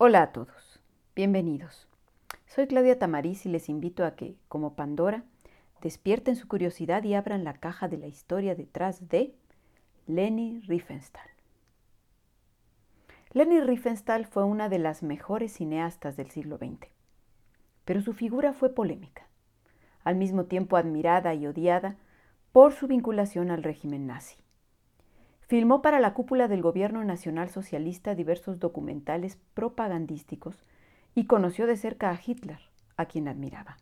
Hola a todos, bienvenidos. Soy Claudia Tamariz y les invito a que, como Pandora, despierten su curiosidad y abran la caja de la historia detrás de Leni Riefenstahl. Leni Riefenstahl fue una de las mejores cineastas del siglo XX, pero su figura fue polémica, al mismo tiempo admirada y odiada por su vinculación al régimen nazi. Filmó para la cúpula del Gobierno Nacional Socialista diversos documentales propagandísticos y conoció de cerca a Hitler, a quien admiraba.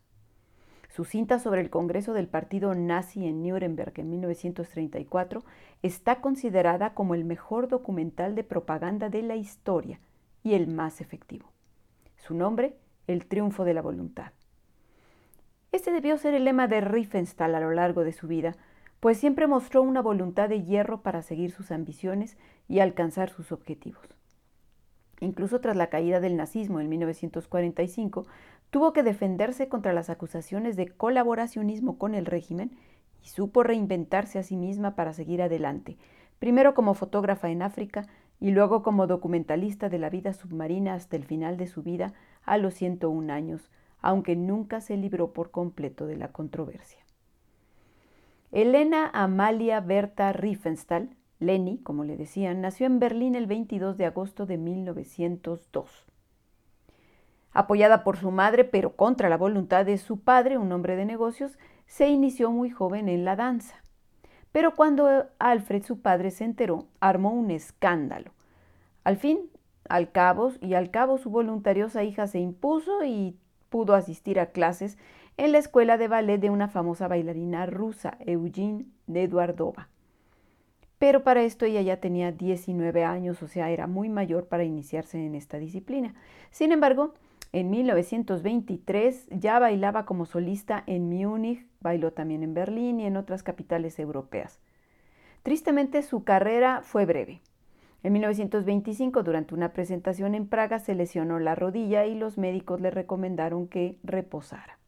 Su cinta sobre el Congreso del Partido Nazi en Nuremberg en 1934 está considerada como el mejor documental de propaganda de la historia y el más efectivo. Su nombre, El triunfo de la voluntad. Este debió ser el lema de Riefenstahl a lo largo de su vida, pues siempre mostró una voluntad de hierro para seguir sus ambiciones y alcanzar sus objetivos. Incluso tras la caída del nazismo en 1945, tuvo que defenderse contra las acusaciones de colaboracionismo con el régimen y supo reinventarse a sí misma para seguir adelante, primero como fotógrafa en África y luego como documentalista de la vida submarina hasta el final de su vida a los 101 años, aunque nunca se libró por completo de la controversia. Elena Amalia Berta Riefenstahl, Leni, como le decían, nació en Berlín el 22 de agosto de 1902. Apoyada por su madre, pero contra la voluntad de su padre, un hombre de negocios, se inició muy joven en la danza. Pero cuando Alfred, su padre, se enteró, armó un escándalo. Al fin, al cabo, y al cabo su voluntariosa hija se impuso y pudo asistir a clases en la escuela de ballet de una famosa bailarina rusa, Eugene Eduardova. Pero para esto ella ya tenía 19 años, o sea, era muy mayor para iniciarse en esta disciplina. Sin embargo, en 1923 ya bailaba como solista en Múnich, bailó también en Berlín y en otras capitales europeas. Tristemente su carrera fue breve. En 1925, durante una presentación en Praga, se lesionó la rodilla y los médicos le recomendaron que reposara.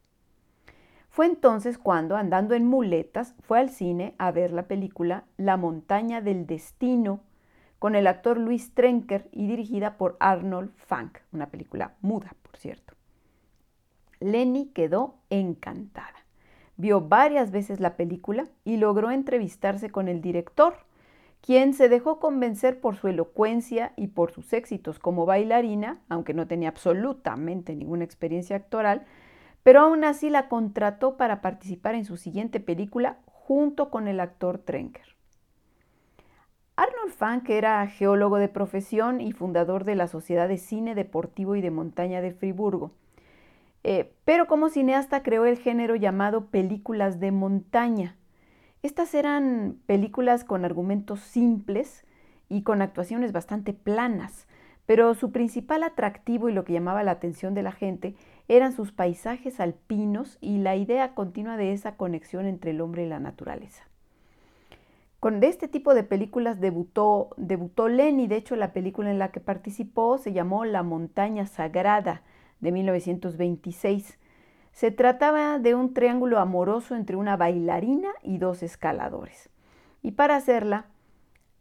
Fue entonces cuando, andando en muletas, fue al cine a ver la película La montaña del destino con el actor Luis Trenker y dirigida por Arnold Funk, una película muda, por cierto. Lenny quedó encantada. Vio varias veces la película y logró entrevistarse con el director, quien se dejó convencer por su elocuencia y por sus éxitos como bailarina, aunque no tenía absolutamente ninguna experiencia actoral, pero aún así la contrató para participar en su siguiente película junto con el actor Trenker. Arnold Funk era geólogo de profesión y fundador de la Sociedad de Cine Deportivo y de Montaña de Friburgo. Eh, pero como cineasta creó el género llamado películas de montaña. Estas eran películas con argumentos simples y con actuaciones bastante planas, pero su principal atractivo y lo que llamaba la atención de la gente eran sus paisajes alpinos y la idea continua de esa conexión entre el hombre y la naturaleza. Con este tipo de películas debutó, debutó Lenny, de hecho la película en la que participó se llamó La montaña sagrada de 1926. Se trataba de un triángulo amoroso entre una bailarina y dos escaladores. Y para hacerla,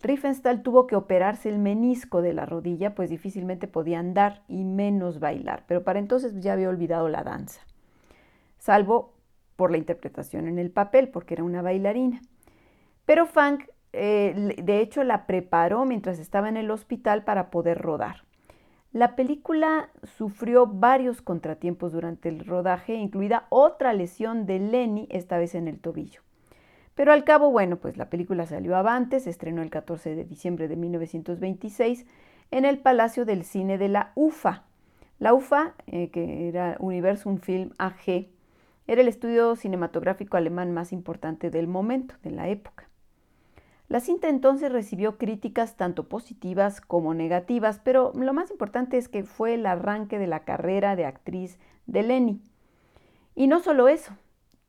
Riefenstahl tuvo que operarse el menisco de la rodilla, pues difícilmente podía andar y menos bailar, pero para entonces ya había olvidado la danza, salvo por la interpretación en el papel, porque era una bailarina. Pero Funk, eh, de hecho, la preparó mientras estaba en el hospital para poder rodar. La película sufrió varios contratiempos durante el rodaje, incluida otra lesión de Lenny, esta vez en el tobillo. Pero al cabo, bueno, pues la película salió avante, se estrenó el 14 de diciembre de 1926 en el Palacio del Cine de la UFA. La UFA, eh, que era Universum Film AG, era el estudio cinematográfico alemán más importante del momento, de la época. La cinta entonces recibió críticas tanto positivas como negativas, pero lo más importante es que fue el arranque de la carrera de actriz de Lenny. Y no solo eso,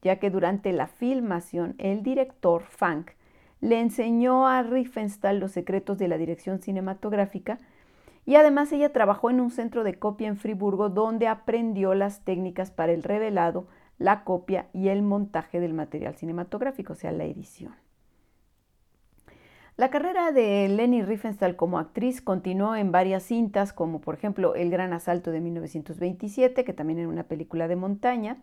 ya que durante la filmación el director Funk le enseñó a Riefenstahl los secretos de la dirección cinematográfica y además ella trabajó en un centro de copia en Friburgo donde aprendió las técnicas para el revelado, la copia y el montaje del material cinematográfico, o sea, la edición. La carrera de Leni Riefenstahl como actriz continuó en varias cintas, como por ejemplo El Gran Asalto de 1927, que también era una película de montaña,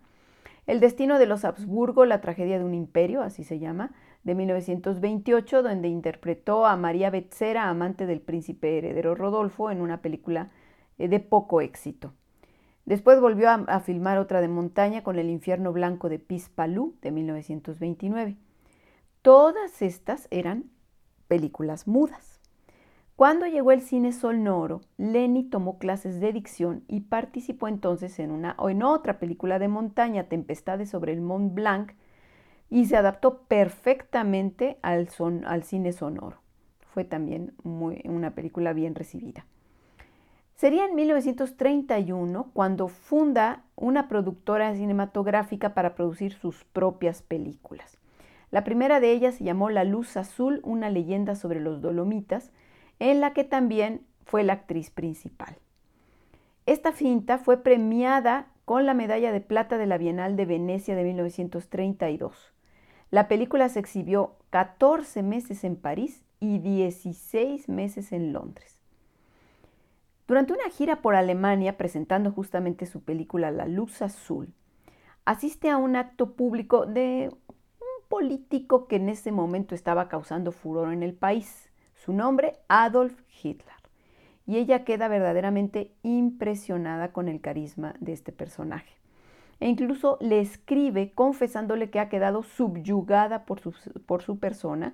El Destino de los Habsburgo, La Tragedia de un Imperio, así se llama, de 1928, donde interpretó a María Betzera, amante del príncipe heredero Rodolfo, en una película eh, de poco éxito. Después volvió a, filmar otra de montaña con El infierno blanco de Pispalú de 1929. Todas estas eran películas mudas. Cuando llegó el cine sonoro, Lenny tomó clases de dicción y participó entonces en una o en otra película de montaña, Tempestades sobre el Mont Blanc, y se adaptó perfectamente al, son, al cine sonoro. Fue también una película bien recibida. Sería en 1931 cuando funda una productora cinematográfica para producir sus propias películas. La primera de ellas se llamó La Luz Azul, una leyenda sobre los Dolomitas, en la que también fue la actriz principal. Esta cinta fue premiada con la medalla de plata de la Bienal de Venecia de 1932. La película se exhibió 14 meses en París y 16 meses en Londres. Durante una gira por Alemania presentando justamente su película La Luz Azul, asiste a un acto público de político que en ese momento estaba causando furor en el país. Su nombre, Adolf Hitler. Y ella queda verdaderamente impresionada con el carisma de este personaje. E incluso le escribe confesándole que ha quedado subyugada por su, por su persona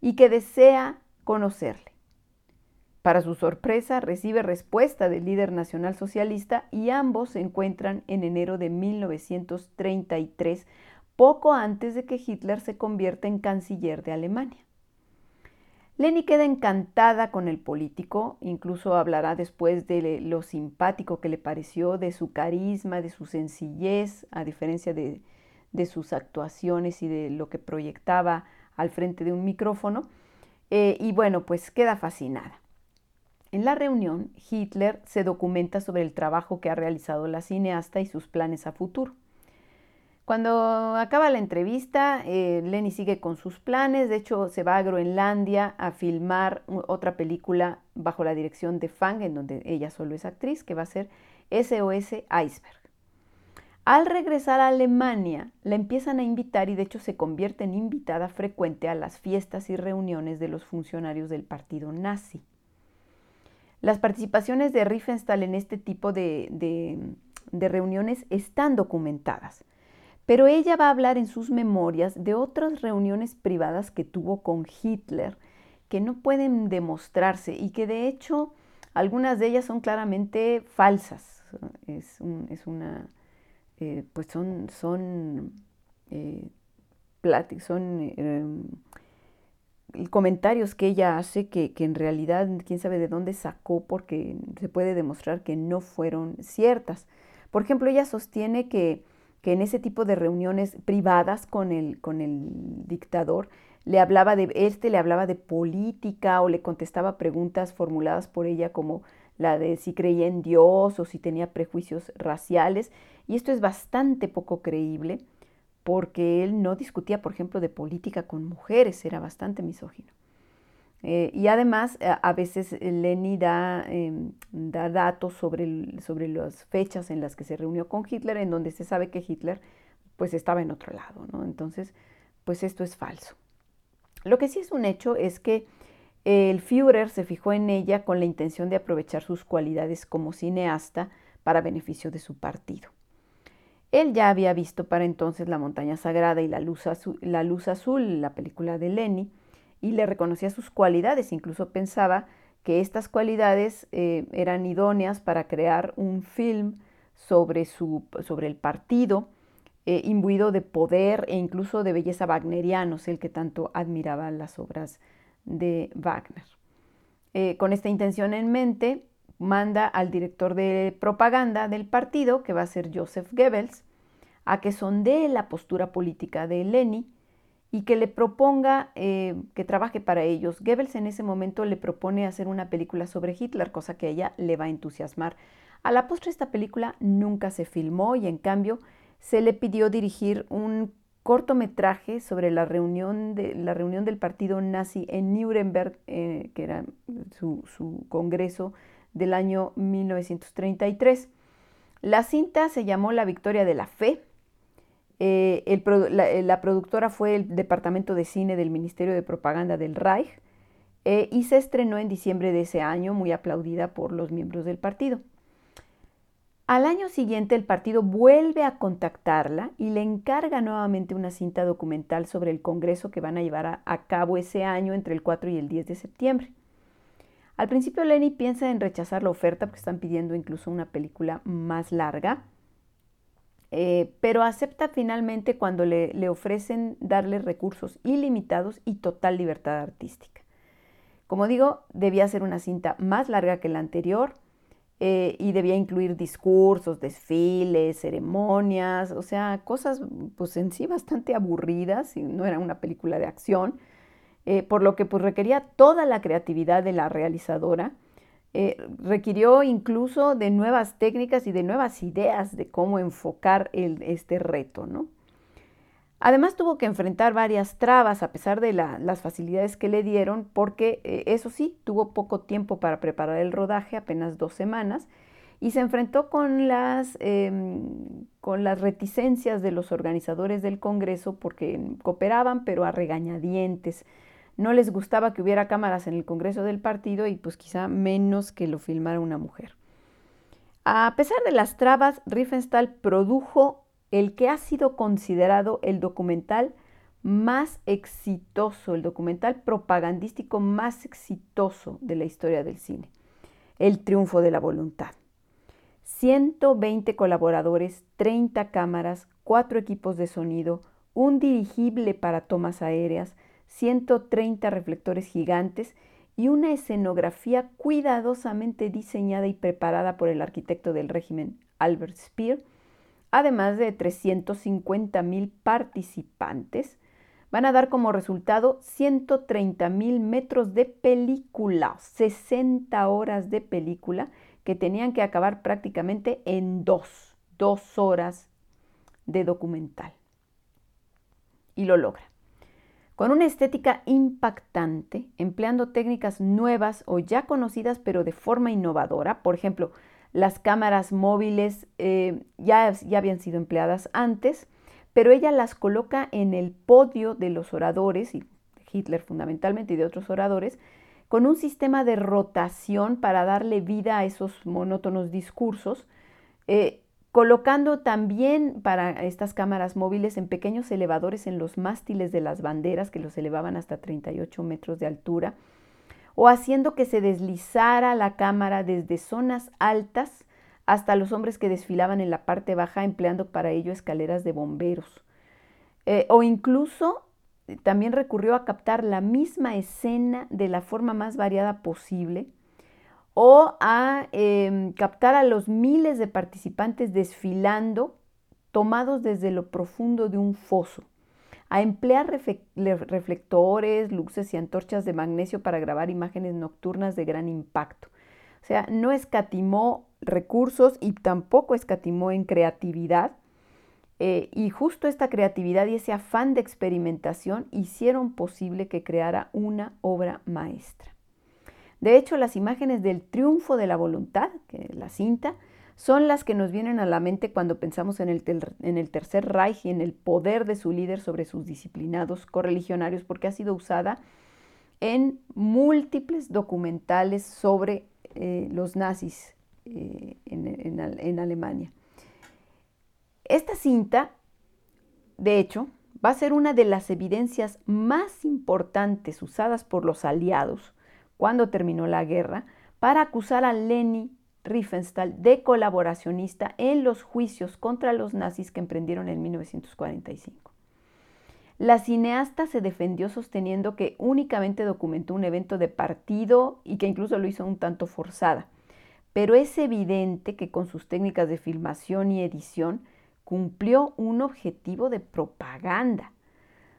y que desea conocerle. Para su sorpresa, recibe respuesta del líder nacional socialista y ambos se encuentran en enero de 1933 poco antes de que Hitler se convierta en canciller de Alemania. Leni queda encantada con el político, incluso hablará después de lo simpático que le pareció, de su carisma, de su sencillez, a diferencia de, sus actuaciones y de lo que proyectaba al frente de un micrófono. Eh, y bueno, pues queda fascinada. En la reunión, Hitler se documenta sobre el trabajo que ha realizado la cineasta y sus planes a futuro. Cuando acaba la entrevista, eh, Lenny sigue con sus planes. De hecho, se va a Groenlandia a filmar otra película bajo la dirección de Fang, en donde ella solo es actriz, que va a ser SOS Iceberg. Al regresar a Alemania, la empiezan a invitar y de hecho se convierte en invitada frecuente a las fiestas y reuniones de los funcionarios del partido nazi. Las participaciones de Riefenstahl en este tipo de reuniones están documentadas. Pero ella va a hablar en sus memorias de otras reuniones privadas que tuvo con Hitler que no pueden demostrarse y que de hecho algunas de ellas son claramente falsas. Es, una, eh, pues son, son, eh, son em, comentarios que ella hace que, que en realidad quién sabe de dónde sacó porque se puede demostrar que no fueron ciertas. Por ejemplo, ella sostiene que que en ese tipo de reuniones privadas con el, con el dictador, le hablaba de, este le hablaba de política o le contestaba preguntas formuladas por ella como la de si creía en Dios o si tenía prejuicios raciales. Y esto es bastante poco creíble porque él no discutía, por ejemplo, de política con mujeres, era bastante misógino. Eh, y además, a veces Lenny da, em, da datos sobre, sobre, las fechas en las que se reunió con Hitler, en donde se sabe que Hitler pues estaba en otro lado, ¿no? Entonces, pues esto es falso. Lo que sí es un hecho es que el Führer se fijó en ella con la intención de aprovechar sus cualidades como cineasta para beneficio de su partido. Él ya había visto para entonces La montaña sagrada y La luz azul, la, luz azul, la película de Lenny, y le reconocía sus cualidades, incluso pensaba que estas cualidades eh, eran idóneas para crear un film sobre, su, sobre el partido, eh, imbuido de poder e incluso de belleza wagnerianos, el que tanto admiraba las obras de Wagner. Eh, con esta intención en mente, manda al director de propaganda del partido, que va a ser Joseph Goebbels, a que sondee la postura política de Leni y que le proponga eh, que trabaje para ellos. Goebbels en ese momento le propone hacer una película sobre Hitler, cosa que a ella le va a entusiasmar. A la postre esta película nunca se filmó y en cambio se le pidió dirigir un cortometraje sobre la reunión, de, la reunión del partido nazi en Nuremberg, eh, que era su, su, congreso del año 1933. La cinta se llamó La Victoria de la Fe. Eh, eh, la, productora fue el Departamento de Cine del Ministerio de Propaganda del Reich y se estrenó en diciembre de ese año, muy aplaudida por los miembros del partido. Al año siguiente el partido vuelve a contactarla y le encarga nuevamente una cinta documental sobre el Congreso que van a llevar a, cabo ese año entre el 4 y el 10 de septiembre. Al principio Lenny piensa en rechazar la oferta porque están pidiendo incluso una película más larga, eh, pero acepta finalmente cuando le, ofrecen darle recursos ilimitados y total libertad artística. Como digo, debía ser una cinta más larga que la anterior, eh, y debía incluir discursos, desfiles, ceremonias, o sea, cosas pues en sí bastante aburridas, y no era una película de acción, eh, por lo que pues requería toda la creatividad de la realizadora, eh, requirió incluso de nuevas técnicas y de nuevas ideas de cómo enfocar este reto, ¿no? Además tuvo que enfrentar varias trabas a pesar de las facilidades que le dieron, porque eh, eso sí, tuvo poco tiempo para preparar el rodaje, apenas dos semanas, y se enfrentó con las, em, con las reticencias de los organizadores del Congreso porque cooperaban, pero a regañadientes. No les gustaba que hubiera cámaras en el Congreso del partido y pues quizá menos que lo filmara una mujer. A pesar de las trabas, Riefenstahl produjo el que ha sido considerado el documental más exitoso, el documental propagandístico más exitoso de la historia del cine, El Triunfo de la Voluntad. 120 colaboradores, 30 cámaras, 4 equipos de sonido, un dirigible para tomas aéreas, 130 reflectores gigantes y una escenografía cuidadosamente diseñada y preparada por el arquitecto del régimen Albert Speer, además de 350 mil participantes, van a dar como resultado 130 mil metros de película, 60 horas de película que tenían que acabar prácticamente en dos, dos horas de documental. Y lo logra. Con una estética impactante, empleando técnicas nuevas o ya conocidas pero de forma innovadora, por ejemplo, las cámaras móviles eh, ya, ya habían sido empleadas antes, pero ella las coloca en el podio de los oradores, y Hitler fundamentalmente y de otros oradores, con un sistema de rotación para darle vida a esos monótonos discursos, eh, colocando también para estas cámaras móviles en pequeños elevadores en los mástiles de las banderas que los elevaban hasta 38 metros de altura, o haciendo que se deslizara la cámara desde zonas altas hasta los hombres que desfilaban en la parte baja empleando para ello escaleras de bomberos. Eh, o incluso eh, también recurrió a captar la misma escena de la forma más variada posible o a em, captar a los miles de participantes desfilando tomados desde lo profundo de un foso a emplear reflectores, luces y antorchas de magnesio para grabar imágenes nocturnas de gran impacto. O sea, no escatimó recursos y tampoco escatimó en creatividad. Eh, y justo esta creatividad y ese afán de experimentación hicieron posible que creara una obra maestra. De hecho, las imágenes del triunfo de la voluntad, que la cinta, son las que nos vienen a la mente cuando pensamos en el, en el Tercer Reich y en el poder de su líder sobre sus disciplinados correligionarios, porque ha sido usada en múltiples documentales sobre eh, los nazis eh, en, en Alemania. Esta cinta, de hecho, va a ser una de las evidencias más importantes usadas por los aliados cuando terminó la guerra para acusar a Leni Riefenstahl de colaboracionista en los juicios contra los nazis que emprendieron en 1945. La cineasta se defendió sosteniendo que únicamente documentó un evento de partido y que incluso lo hizo un tanto forzada. Pero es evidente que con sus técnicas de filmación y edición cumplió un objetivo de propaganda.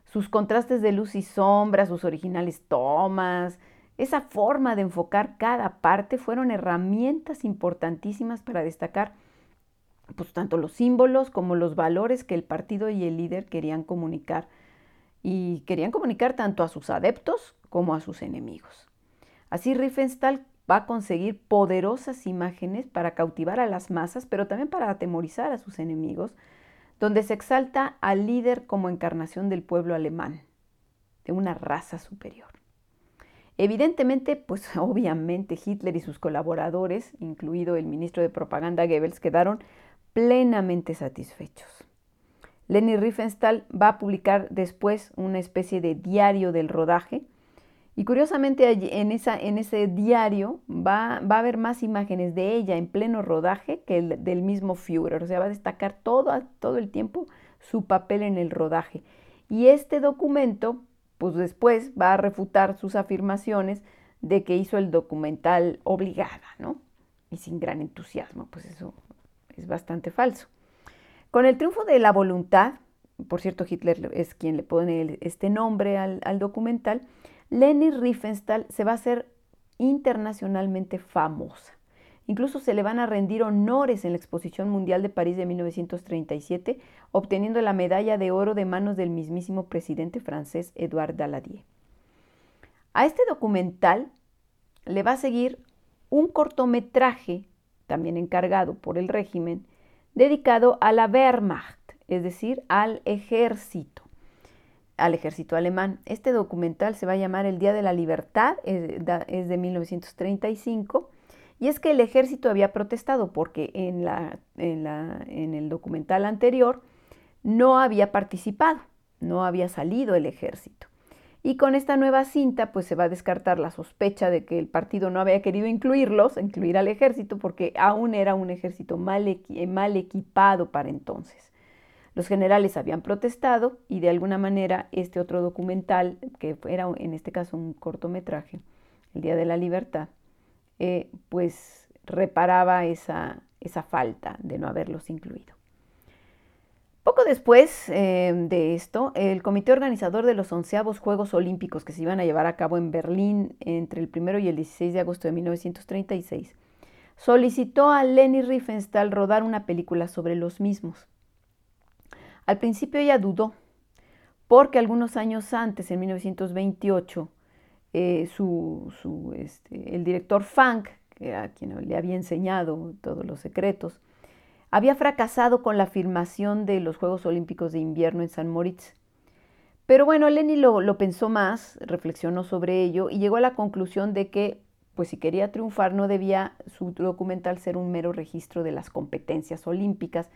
Sus contrastes de luz y sombra, sus originales tomas, esa forma de enfocar cada parte fueron herramientas importantísimas para destacar pues tanto los símbolos como los valores que el partido y el líder querían comunicar y querían comunicar tanto a sus adeptos como a sus enemigos. Así Riefenstahl va a conseguir poderosas imágenes para cautivar a las masas, pero también para atemorizar a sus enemigos, donde se exalta al líder como encarnación del pueblo alemán, de una raza superior. Evidentemente, pues obviamente Hitler y sus colaboradores, incluido el ministro de propaganda Goebbels, quedaron plenamente satisfechos. Leni Riefenstahl va a publicar después una especie de diario del rodaje y curiosamente en, esa, en ese diario va, a haber más imágenes de ella en pleno rodaje que el, del mismo Führer, o sea, va a destacar todo el tiempo su papel en el rodaje. Y este documento, pues después va a refutar sus afirmaciones de que hizo el documental obligada, ¿no? Y sin gran entusiasmo, pues eso es bastante falso. Con el triunfo de la voluntad, por cierto, Hitler es quien le pone este nombre al, al documental, Leni Riefenstahl se va a hacer internacionalmente famosa. Incluso se le van a rendir honores en la Exposición Mundial de París de 1937, obteniendo la medalla de oro de manos del mismísimo presidente francés Edouard Daladier. A este documental le va a seguir un cortometraje, también encargado por el régimen, dedicado a la Wehrmacht, es decir, al ejército al ejército alemán. Este documental se va a llamar El Día de la Libertad, es de 1935, y es que el ejército había protestado porque en, la, en, la, en el documental anterior no había participado, no había salido el ejército. Y con esta nueva cinta, pues se va a descartar la sospecha de que el partido no había querido incluirlos, incluir al ejército, porque aún era un ejército mal, mal equipado para entonces. Los generales habían protestado y de alguna manera este otro documental, que era en este caso un cortometraje, El Día de la Libertad, eh, pues reparaba esa, esa falta de no haberlos incluido. Poco después eh, de esto, el comité organizador de los onceavos Juegos Olímpicos que se iban a llevar a cabo en Berlín entre el 1 y el 16 de agosto de 1936 solicitó a Leni Riefenstahl rodar una película sobre los mismos. Al principio ella dudó, porque algunos años antes, en 1928, eh, su, este, el director Funk, que era quien le había enseñado todos los secretos, había fracasado con la filmación de los Juegos Olímpicos de Invierno en San Moritz. Pero bueno, Lenny lo, lo, pensó más, reflexionó sobre ello y llegó a la conclusión de que, pues si quería triunfar, no debía su documental ser un mero registro de las competencias olímpicas,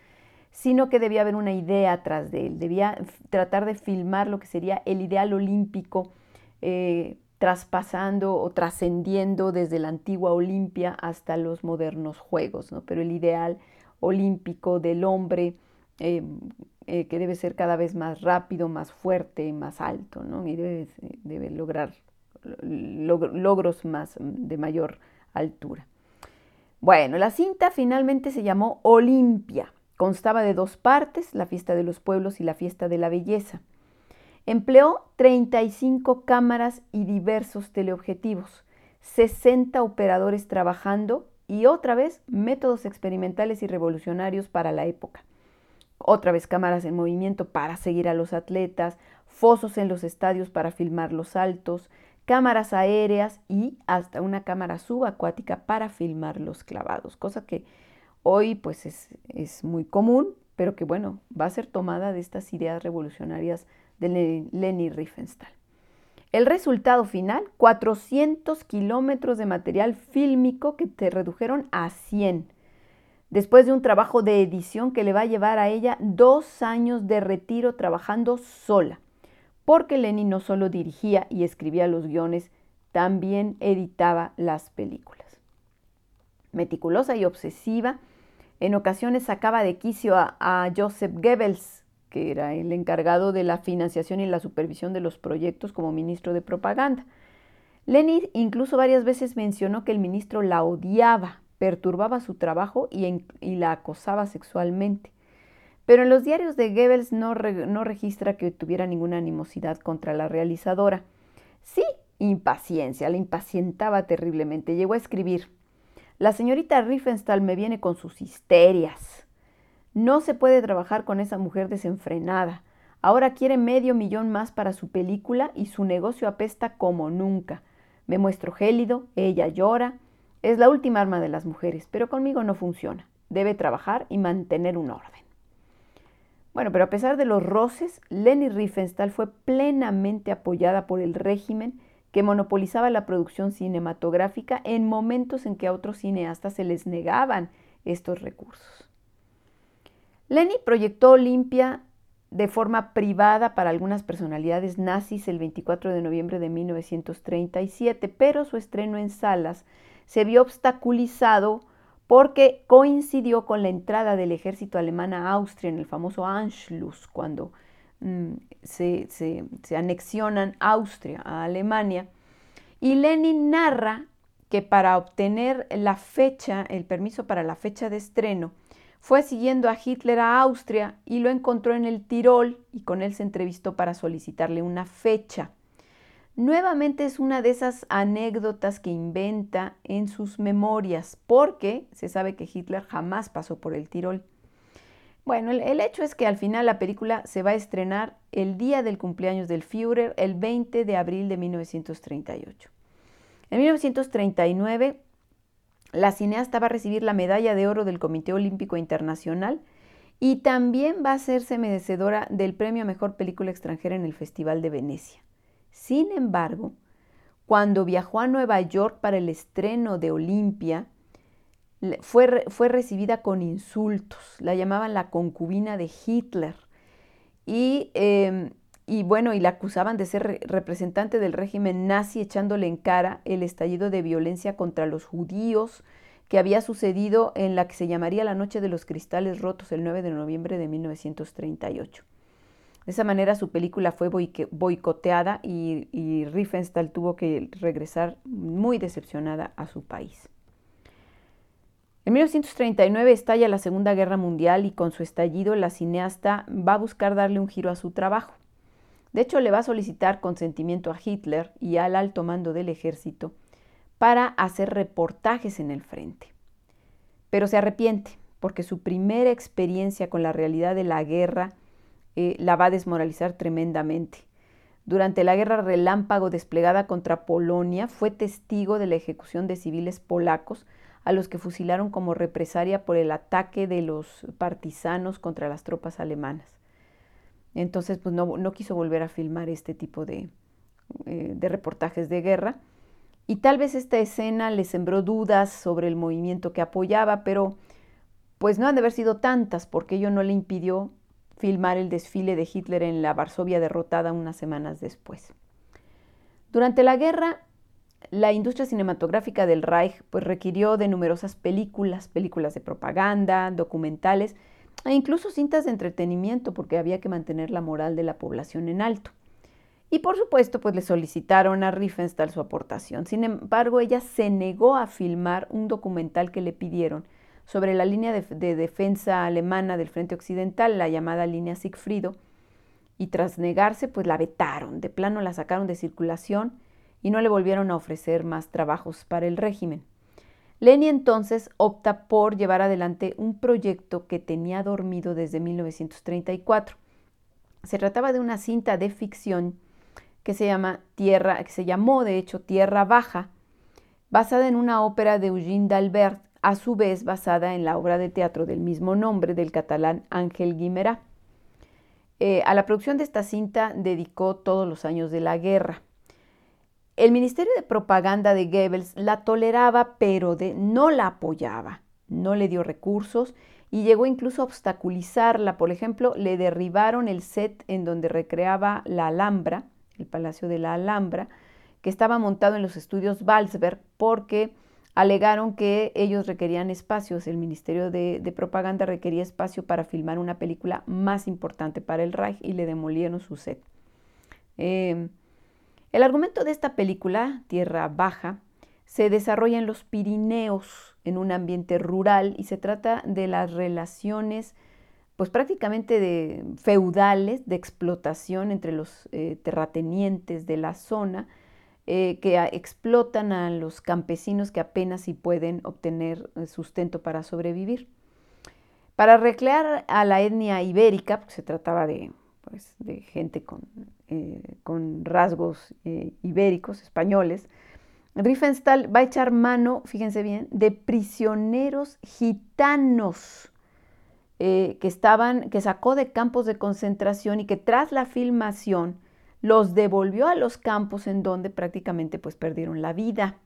sino que debía haber una idea atrás de él, debía tratar de filmar lo que sería el ideal olímpico, eh, traspasando o trascendiendo desde la antigua Olimpia hasta los modernos Juegos, ¿no? pero el ideal olímpico del hombre eh, eh, que debe ser cada vez más rápido, más fuerte, más alto, ¿no? y debe, lograr logros más de mayor altura. Bueno, la cinta finalmente se llamó Olimpia Constaba de dos partes, la fiesta de los pueblos y la fiesta de la belleza. Empleó 35 cámaras y diversos teleobjetivos, 60 operadores trabajando y otra vez métodos experimentales y revolucionarios para la época. Otra vez cámaras en movimiento para seguir a los atletas, fosos en los estadios para filmar los saltos, cámaras aéreas y hasta una cámara subacuática para filmar los clavados, cosa que hoy pues es, muy común, pero que bueno, va a ser tomada de estas ideas revolucionarias de Leni Riefenstahl. El resultado final, 400 kilómetros de material fílmico que te redujeron a 100, después de un trabajo de edición que le va a llevar a ella dos años de retiro trabajando sola, porque Leni no solo dirigía y escribía los guiones, también editaba las películas. Meticulosa y obsesiva, en ocasiones sacaba de quicio a, Joseph Goebbels, era el encargado de la financiación y la supervisión de los proyectos como ministro de propaganda. Lenin incluso varias veces mencionó que el ministro la odiaba, perturbaba su trabajo y, la acosaba sexualmente. Pero en los diarios de Goebbels no, no registra que tuviera ninguna animosidad contra la realizadora. Sí, impaciencia, la impacientaba terriblemente. Llegó a escribir, la señorita Riefenstahl me viene con sus histerias. No se puede trabajar con esa mujer desenfrenada. Ahora quiere medio millón más para su película y su negocio apesta como nunca. Me muestro gélido, ella llora. Es la última arma de las mujeres, pero conmigo no funciona. Debe trabajar y mantener un orden. Bueno, pero a pesar de los roces, Leni Riefenstahl fue plenamente apoyada por el régimen que monopolizaba la producción cinematográfica en momentos en que a otros cineastas se les negaban estos recursos. Leni proyectó Olimpia de forma privada para algunas personalidades nazis el 24 de noviembre de 1937, pero su estreno en salas se vio obstaculizado porque coincidió con la entrada del ejército alemán a Austria en el famoso Anschluss, cuando mm, se, se, anexionan Austria a Alemania. Y Lenin narra que para obtener la fecha, el permiso para la fecha de estreno, fue siguiendo a Hitler a Austria y lo encontró en el Tirol y con él se entrevistó para solicitarle una fecha. Nuevamente es una de esas anécdotas que inventa en sus memorias, porque se sabe que Hitler jamás pasó por el Tirol. Bueno, el, hecho es que al final la película se va a estrenar el día del cumpleaños del Führer, el 20 de abril de 1938. En 1939, la cineasta va a recibir la medalla de oro del Comité Olímpico Internacional y también va a hacerse merecedora del premio a Mejor Película Extranjera en el Festival de Venecia. Sin embargo, cuando viajó a Nueva York para el estreno de Olimpia, fue, fue, recibida con insultos, la llamaban la concubina de Hitler y, em, y, bueno, y la acusaban de ser representante del régimen nazi echándole en cara el estallido de violencia contra los judíos que había sucedido en la que se llamaría la Noche de los Cristales Rotos el 9 de noviembre de 1938. De esa manera su película fue boicoteada y, y Riefenstahl tuvo que regresar muy decepcionada a su país. En 1939 estalla la Segunda Guerra Mundial y con su estallido la cineasta va a buscar darle un giro a su trabajo. De hecho, le va a solicitar consentimiento a Hitler y al alto mando del ejército para hacer reportajes en el frente. Pero se arrepiente porque su primera experiencia con la realidad de la guerra eh, la va a desmoralizar tremendamente. Durante la guerra relámpago desplegada contra Polonia, fue testigo de la ejecución de civiles polacos a los que fusilaron como represalia por el ataque de los partisanos contra las tropas alemanas. Entonces, pues no, quiso volver a filmar este tipo de, eh, de reportajes de guerra. Y tal vez esta escena le sembró dudas sobre el movimiento que apoyaba, pero pues no han de haber sido tantas, porque ello no le impidió filmar el desfile de Hitler en la Varsovia derrotada unas semanas después. Durante la guerra, la industria cinematográfica del Reich pues, requirió de numerosas películas, películas de propaganda, documentales e incluso cintas de entretenimiento porque había que mantener la moral de la población en alto. Y por supuesto, pues le solicitaron a Riefenstahl su aportación. Sin embargo, ella se negó a filmar un documental que le pidieron sobre la línea de, defensa alemana del frente occidental, la llamada línea Siegfriedo, y tras negarse, pues la vetaron, de plano la sacaron de circulación y no le volvieron a ofrecer más trabajos para el régimen. Leni entonces opta por llevar adelante un proyecto que tenía dormido desde 1934. Se trataba de una cinta de ficción que se llama Tierra, que se llamó de hecho Tierra Baja, basada en una ópera de Eugene d'Albert a su vez basada en la obra de teatro del mismo nombre del catalán Ángel Guimerá. Eh, a la producción de esta cinta dedicó todos los años de la guerra. El Ministerio de Propaganda de Goebbels la toleraba, pero de, no la apoyaba, no le dio recursos y llegó incluso a obstaculizarla. Por ejemplo, le derribaron el set en donde recreaba la Alhambra, el Palacio de la Alhambra, que estaba montado en los estudios Walsberg, porque alegaron que ellos requerían espacios, el Ministerio de, Propaganda requería espacio para filmar una película más importante para el Reich y le demolieron su set. Em, el argumento de esta película, Tierra Baja, se desarrolla en los Pirineos, en un ambiente rural, y se trata de las relaciones, pues prácticamente de feudales, de explotación entre los eh, terratenientes de la zona, eh, que explotan a los campesinos que apenas si pueden obtener eh, sustento para sobrevivir. Para recrear a la etnia ibérica, porque se trataba de, pues, de gente con, eh, con rasgos eh, ibéricos, españoles, Riefenstahl va a echar mano, fíjense bien, de prisioneros gitanos eh, que estaban, que sacó de campos de concentración y que tras la filmación los devolvió a los campos en donde prácticamente pues perdieron la vida.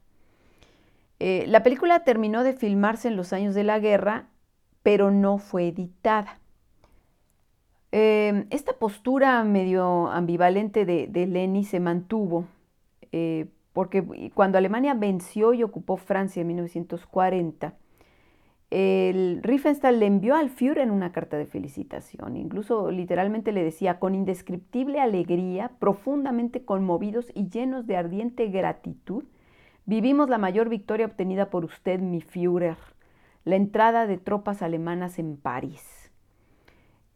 la película terminó de filmarse en los años de la guerra pero no fue editada. Em, esta postura medio ambivalente de, Leni se mantuvo eh, porque cuando Alemania venció y ocupó Francia en 1940, el Riefenstahl le envió al Führer una carta de felicitación, incluso literalmente le decía, con indescriptible alegría, profundamente conmovidos y llenos de ardiente gratitud, vivimos la mayor victoria obtenida por usted, mi Führer la entrada de tropas alemanas en París.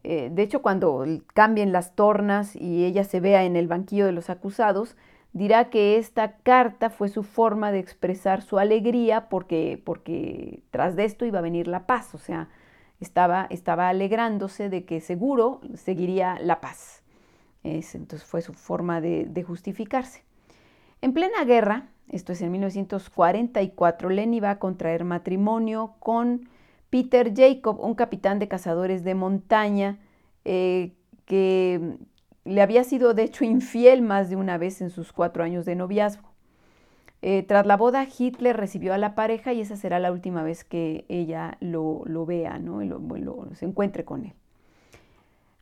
Eh, de hecho, cuando cambien las tornas y ella se vea en el banquillo de los acusados, dirá que esta carta fue su forma de expresar su alegría porque, porque tras de esto iba a venir la paz, o sea, estaba, estaba alegrándose de que seguro seguiría la paz. entonces fue su forma de, de justificarse. En plena guerra, esto es en 1944, Lenny va a contraer matrimonio con Peter Jacob, un capitán de cazadores de montaña eh, que le había sido de hecho infiel más de una vez en sus cuatro años de noviazgo. Eh, tras la boda, Hitler recibió a la pareja y esa será la última vez que ella lo, vea, ¿no? Se encuentre con él.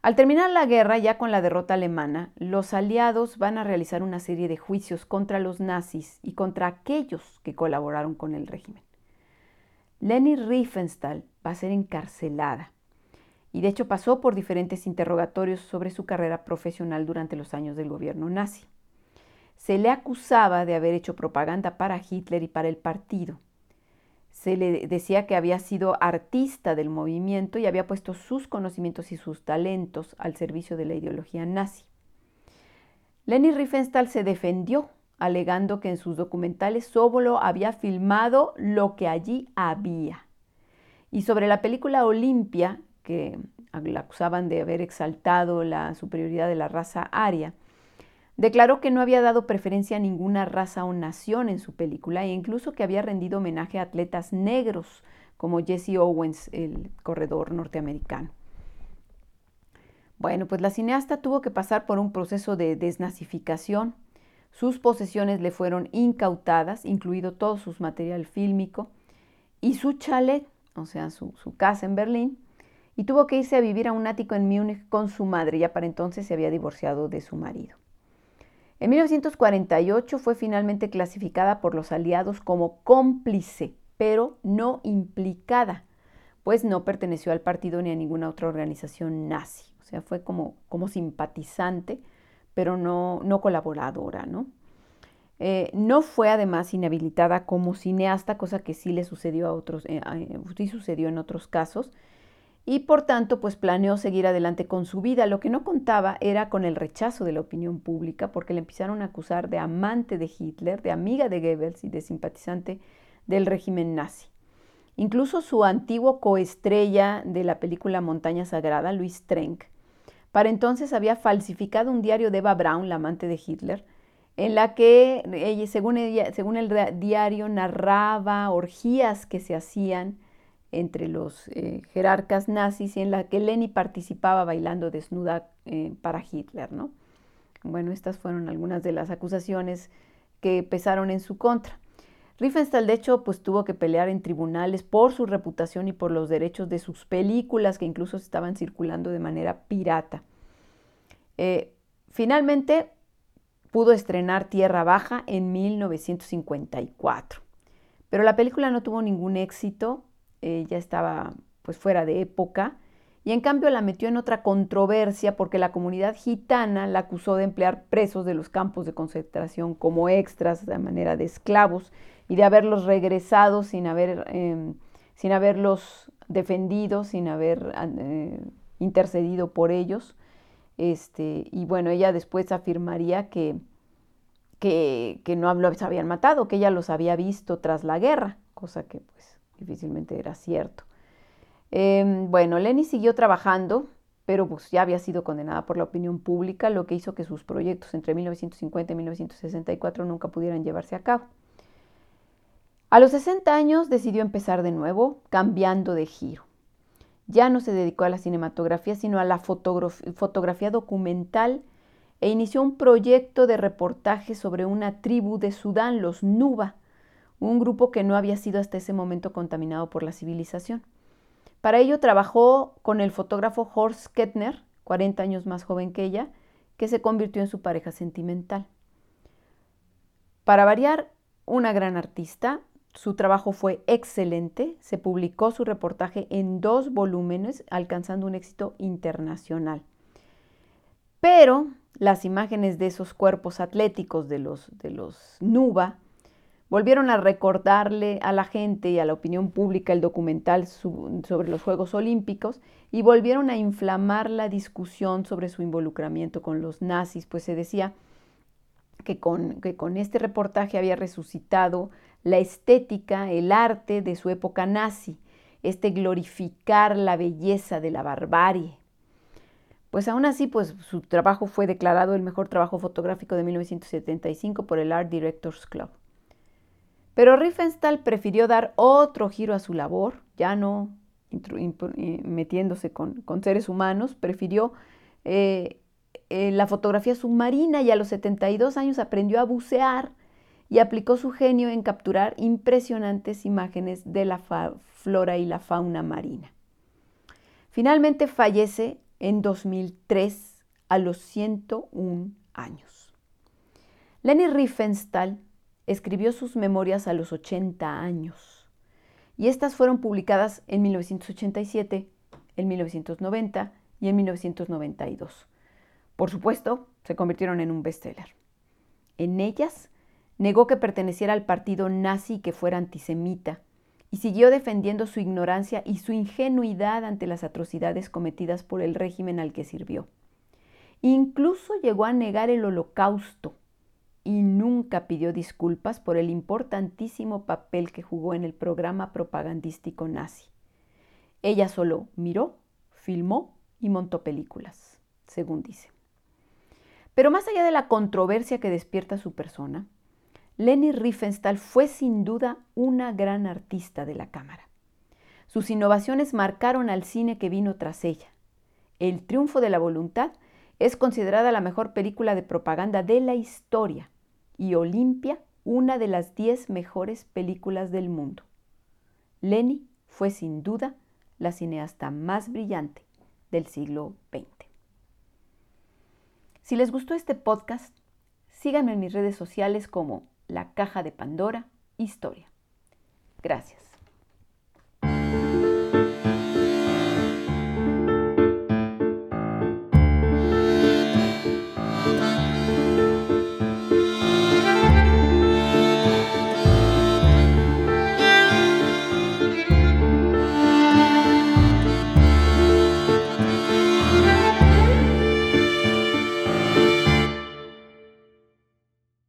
Al terminar la guerra, ya con la derrota alemana, los aliados van a realizar una serie de juicios contra los nazis y contra aquellos que colaboraron con el régimen. Leni Riefenstahl va a ser encarcelada y de hecho pasó por diferentes interrogatorios sobre su carrera profesional durante los años del gobierno nazi. Se le acusaba de haber hecho propaganda para Hitler y para el partido se le decía que había sido artista del movimiento y había puesto sus conocimientos y sus talentos al servicio de la ideología nazi. Leni Riefenstahl se defendió, alegando que en sus documentales solo había filmado lo que allí había. Y sobre la película Olimpia, que la acusaban de haber exaltado la superioridad de la raza aria, Declaró que no había dado preferencia a ninguna raza o nación en su película e incluso que había rendido homenaje a atletas negros como Jesse Owens, el corredor norteamericano. Bueno, pues la cineasta tuvo que pasar por un proceso de desnazificación. Sus posesiones le fueron incautadas, incluido todo su material fílmico, y su chalet, o sea, su, su casa en Berlín, y tuvo que irse a vivir a un ático en Múnich con su madre, ya para entonces se había divorciado de su marido. En 1948 fue finalmente clasificada por los aliados como cómplice, pero no implicada, pues no perteneció al partido ni a ninguna otra organización nazi. O sea, fue como, como simpatizante, pero no, no colaboradora, ¿no? Eh, no fue además inhabilitada como cineasta, cosa que sí le sucedió a otros, eh, sí sucedió en otros casos, y por tanto pues planeó seguir adelante con su vida. Lo que no contaba era con el rechazo de la opinión pública porque le empezaron a acusar de amante de Hitler, de amiga de Goebbels y de simpatizante del régimen nazi. Incluso su antiguo coestrella de la película Montaña Sagrada, Luis Trenk, para entonces había falsificado un diario de Eva Braun, la amante de Hitler, en la que ella, según, el diario narraba orgías que se hacían entre los eh, jerarcas nazis y en la que Leni participaba bailando desnuda eh, para Hitler. ¿no? Bueno, estas fueron algunas de las acusaciones que pesaron en su contra. Riefenstahl, de hecho, pues tuvo que pelear en tribunales por su reputación y por los derechos de sus películas que incluso estaban circulando de manera pirata. Eh, finalmente, pudo estrenar Tierra Baja en 1954, pero la película no tuvo ningún éxito eh, ya estaba pues fuera de época, y en cambio la metió en otra controversia porque la comunidad gitana la acusó de emplear presos de los campos de concentración como extras de manera de esclavos y de haberlos regresado sin, haber, em, sin haberlos defendido, sin haber eh, intercedido por ellos. Este, y bueno, ella después afirmaría que, que, que no los habían matado, que ella los había visto tras la guerra, cosa que pues difícilmente era cierto. Em, bueno, Leni siguió trabajando, pero pues ya había sido condenada por la opinión pública, lo que hizo que sus proyectos entre 1950 y 1964 nunca pudieran llevarse a cabo. A los 60 años decidió empezar de nuevo, cambiando de giro. Ya no se dedicó a la cinematografía, sino a la fotografía documental e inició un proyecto de reportaje sobre una tribu de Sudán, los Nuba, un grupo que no había sido hasta ese momento contaminado por la civilización. Para ello trabajó con el fotógrafo Horst Kettner, 40 años más joven que ella, que se convirtió en su pareja sentimental. Para variar, una gran artista, su trabajo fue excelente, se publicó su reportaje en dos volúmenes, alcanzando un éxito internacional. Pero las imágenes de esos cuerpos atléticos de los, de los Nuba volvieron a recordarle a la gente y a la opinión pública el documental sobre los Juegos Olímpicos y volvieron a inflamar la discusión sobre su involucramiento con los nazis, pues se decía que con, que con este reportaje había resucitado la estética, el arte de su época nazi, este glorificar la belleza de la barbarie. Pues aún así, pues su trabajo fue declarado el mejor trabajo fotográfico de 1975 por el Art Directors Club. Pero Riefenstahl prefirió dar otro giro a su labor, ya no metiéndose con, seres humanos, prefirió eh, eh, la fotografía submarina y a los 72 años aprendió a bucear y aplicó su genio en capturar impresionantes imágenes de la flora y la fauna marina. Finalmente fallece en 2003 a los 101 años. Leni Riefenstahl escribió sus memorias a los 80 años y estas fueron publicadas en 1987, en 1990 y en 1992. Por supuesto, se convirtieron en un bestseller. En ellas negó que perteneciera al partido nazi y que fuera antisemita, y siguió defendiendo su ignorancia y su ingenuidad ante las atrocidades cometidas por el régimen al que sirvió. Incluso llegó a negar el holocausto, y nunca pidió disculpas por el importantísimo papel que jugó en el programa propagandístico nazi. Ella solo miró, filmó y montó películas, según dice. Pero más allá de la controversia que despierta su persona, Leni Riefenstahl fue sin duda una gran artista de la cámara. Sus innovaciones marcaron al cine que vino tras ella. El triunfo de la voluntad es considerada la mejor película de propaganda de la historia y Olimpia una de las 10 mejores películas del mundo. Leni fue sin duda la cineasta más brillante del siglo XX. Si les gustó este podcast, síganme en mis redes sociales como La Caja de Pandora Historia. Gracias.